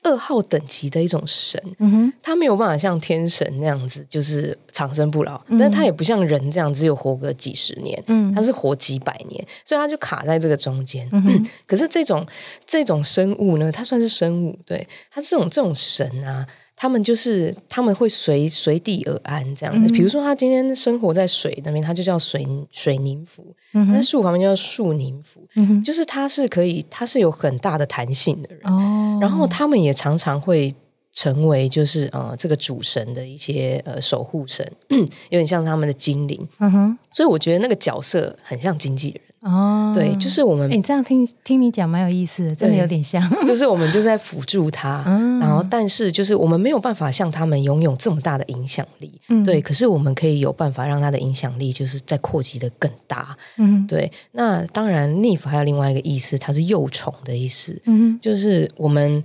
二号等级的一种神，嗯哼，他没有办法像天神那样子，就是长生不老，嗯、但他也不像人这样只有活个几十年，嗯，他是活几百年，所以他就卡在这个中间。嗯，可是这种这种生物呢，它算是生物，对，它这种这种神啊。他们就是他们会随随地而安这样的。嗯、比如说，他今天生活在水那边，他就叫水水宁符；那、嗯、树旁边叫树宁符。嗯、就是他是可以，他是有很大的弹性的人。哦、然后他们也常常会成为就是呃这个主神的一些呃守护神，有点像他们的精灵。嗯哼，所以我觉得那个角色很像经纪人。哦，对，就是我们，你这样听听你讲蛮有意思的，真的有点像，就是我们就在辅助他，嗯、然后但是就是我们没有办法像他们拥有这么大的影响力，嗯、对，可是我们可以有办法让他的影响力就是再扩及的更大，嗯，对，那当然 Nymph 还有另外一个意思，它是幼虫的意思，嗯，就是我们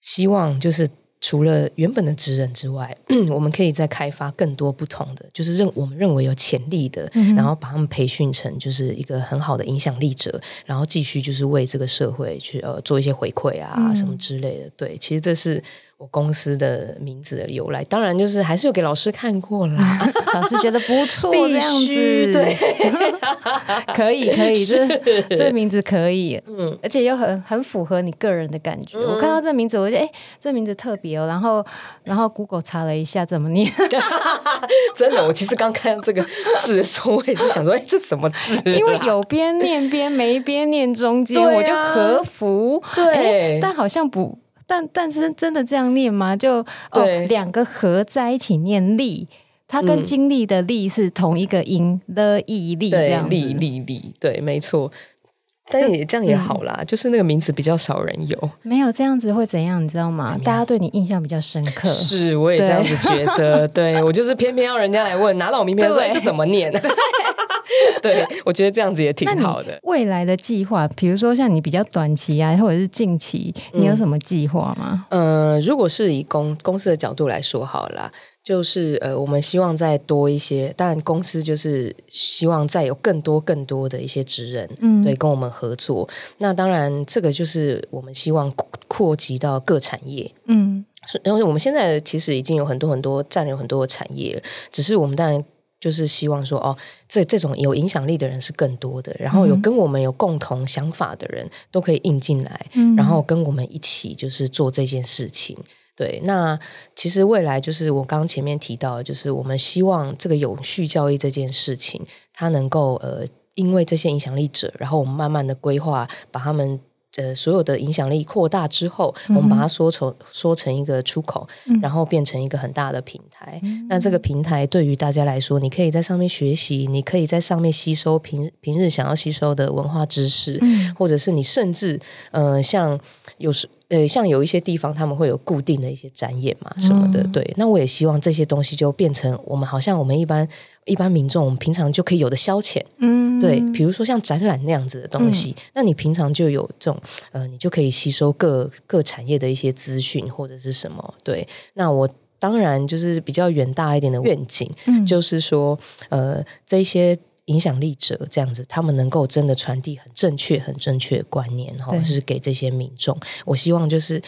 希望就是。除了原本的职人之外，我们可以再开发更多不同的，就是认我们认为有潜力的，嗯、然后把他们培训成就是一个很好的影响力者，然后继续就是为这个社会去呃做一些回馈啊、嗯、什么之类的。对，其实这是。我公司的名字的由来，当然就是还是有给老师看过啦。老师觉得不错，这样子对，可以可以，这 这名字可以，嗯，而且又很很符合你个人的感觉。我看到这名字，我觉得哎，这名字特别哦。然后然后 Google 查了一下怎么念，真的，我其实刚看到这个字的时候，我也是想说，哎，这什么字？因为有边念边，没边念中间，我就和服。对，但好像不。但但是真的这样念吗？就哦，两个合在一起念力，它跟经历的力是同一个音的毅力，这样子。力力力，对，没错。但也这样也好啦，嗯、就是那个名字比较少人有。没有这样子会怎样？你知道吗？大家对你印象比较深刻。是，我也这样子觉得。对，对我就是偏偏要人家来问，拿到我名片说：“哎对，这怎么念？” 对，我觉得这样子也挺好的。未来的计划，比如说像你比较短期啊，或者是近期，你有什么计划吗？嗯、呃，如果是以公公司的角度来说，好了。就是呃，我们希望再多一些，当然公司就是希望再有更多更多的一些职人，嗯，对，跟我们合作。那当然，这个就是我们希望扩及到各产业，嗯，然后我们现在其实已经有很多很多占有很多的产业，只是我们当然就是希望说，哦，这这种有影响力的人是更多的，然后有跟我们有共同想法的人都可以引进来，嗯，然后跟我们一起就是做这件事情。对，那其实未来就是我刚刚前面提到，就是我们希望这个永续教育这件事情，它能够呃，因为这些影响力者，然后我们慢慢的规划，把他们呃所有的影响力扩大之后，我们把它缩成缩成一个出口，然后变成一个很大的平台。嗯、那这个平台对于大家来说，你可以在上面学习，你可以在上面吸收平平日想要吸收的文化知识，嗯、或者是你甚至呃像有时。对，像有一些地方他们会有固定的一些展演嘛什么的，嗯、对。那我也希望这些东西就变成我们好像我们一般一般民众，我们平常就可以有的消遣，嗯，对。比如说像展览那样子的东西，嗯、那你平常就有这种呃，你就可以吸收各各产业的一些资讯或者是什么，对。那我当然就是比较远大一点的愿景，嗯、就是说呃，这些。影响力者这样子，他们能够真的传递很正确、很正确的观念，然后就是给这些民众。我希望就是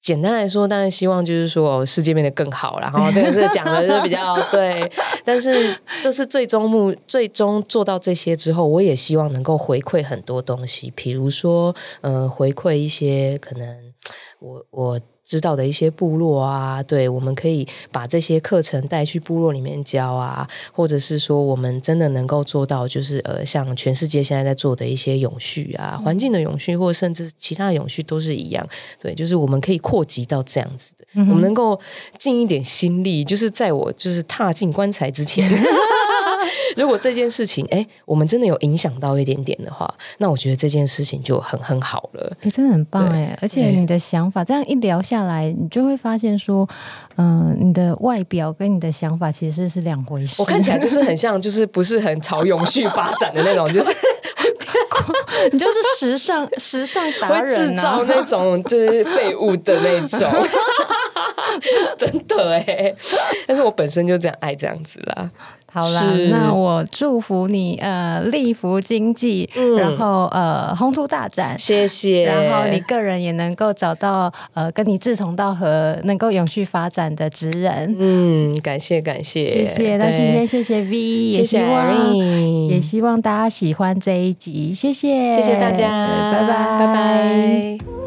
简单来说，当然希望就是说世界变得更好，然后这个是讲的是比较 对。但是就是最终目，最终做到这些之后，我也希望能够回馈很多东西，比如说呃，回馈一些可能我我。知道的一些部落啊，对，我们可以把这些课程带去部落里面教啊，或者是说，我们真的能够做到，就是呃，像全世界现在在做的一些永续啊，环境的永续，或者甚至其他的永续都是一样。对，就是我们可以扩及到这样子的，嗯、我们能够尽一点心力，就是在我就是踏进棺材之前。如果这件事情，哎，我们真的有影响到一点点的话，那我觉得这件事情就很很好了。哎，真的很棒哎！对而且你的想法，这样一聊下来，你就会发现说，嗯、呃，你的外表跟你的想法其实是两回事。我看起来就是很像，就是不是很朝永续发展的那种，就是你就是时尚 时尚达人、制造那种就是废物的那种，真的哎！但是我本身就这样爱这样子啦。好啦，那我祝福你呃，立福经济，嗯、然后呃，宏图大展，谢谢。然后你个人也能够找到呃，跟你志同道合、能够永续发展的职人。嗯，感谢感谢，谢谢。那今天谢谢 V，也希望也希望大家喜欢这一集，谢谢，谢谢大家，拜拜，拜拜。